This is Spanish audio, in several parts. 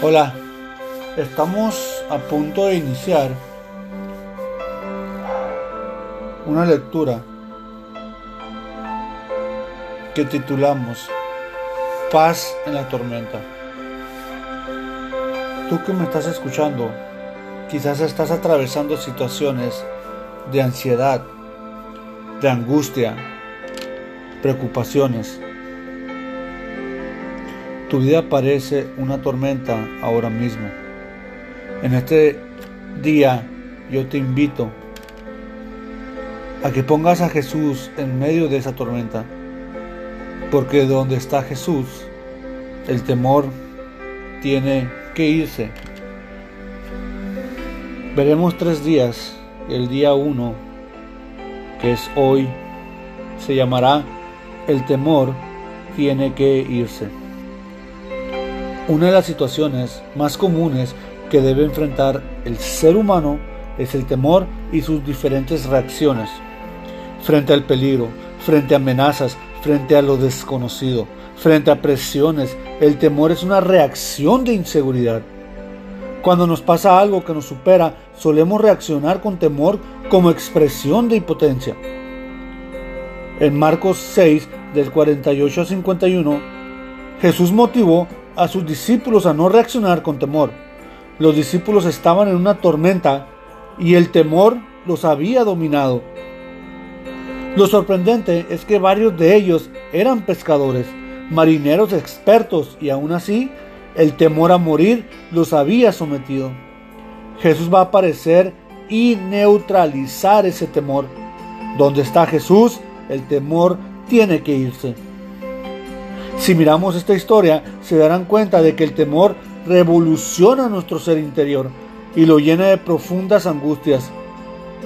Hola, estamos a punto de iniciar una lectura que titulamos Paz en la tormenta. Tú que me estás escuchando, quizás estás atravesando situaciones de ansiedad, de angustia, preocupaciones tu vida parece una tormenta ahora mismo. En este día yo te invito a que pongas a Jesús en medio de esa tormenta. Porque donde está Jesús, el temor tiene que irse. Veremos tres días. El día uno, que es hoy, se llamará El temor tiene que irse. Una de las situaciones más comunes que debe enfrentar el ser humano es el temor y sus diferentes reacciones frente al peligro, frente a amenazas, frente a lo desconocido, frente a presiones. El temor es una reacción de inseguridad. Cuando nos pasa algo que nos supera, solemos reaccionar con temor como expresión de impotencia. En Marcos 6, del 48 al 51, Jesús motivó a sus discípulos a no reaccionar con temor. Los discípulos estaban en una tormenta y el temor los había dominado. Lo sorprendente es que varios de ellos eran pescadores, marineros expertos y aún así el temor a morir los había sometido. Jesús va a aparecer y neutralizar ese temor. Donde está Jesús, el temor tiene que irse. Si miramos esta historia, se darán cuenta de que el temor revoluciona nuestro ser interior y lo llena de profundas angustias.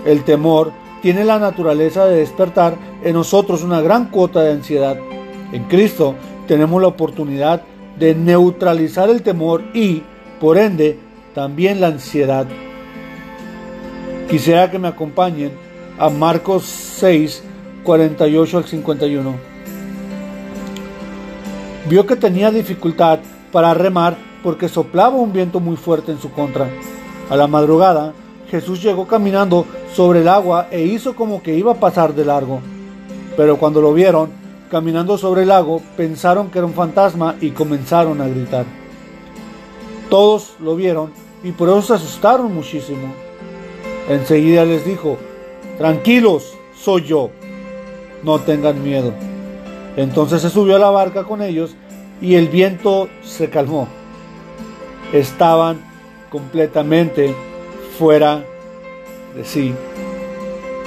El temor tiene la naturaleza de despertar en nosotros una gran cuota de ansiedad. En Cristo tenemos la oportunidad de neutralizar el temor y, por ende, también la ansiedad. Quisiera que me acompañen a Marcos 6, 48 al 51 vio que tenía dificultad para remar porque soplaba un viento muy fuerte en su contra. A la madrugada, Jesús llegó caminando sobre el agua e hizo como que iba a pasar de largo. Pero cuando lo vieron caminando sobre el lago, pensaron que era un fantasma y comenzaron a gritar. Todos lo vieron y por eso se asustaron muchísimo. Enseguida les dijo, tranquilos, soy yo, no tengan miedo. Entonces se subió a la barca con ellos y el viento se calmó. Estaban completamente fuera de sí.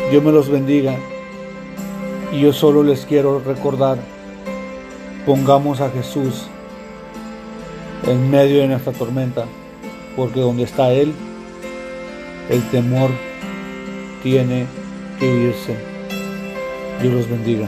Dios me los bendiga. Y yo solo les quiero recordar, pongamos a Jesús en medio de nuestra tormenta, porque donde está Él, el temor tiene que irse. Dios los bendiga.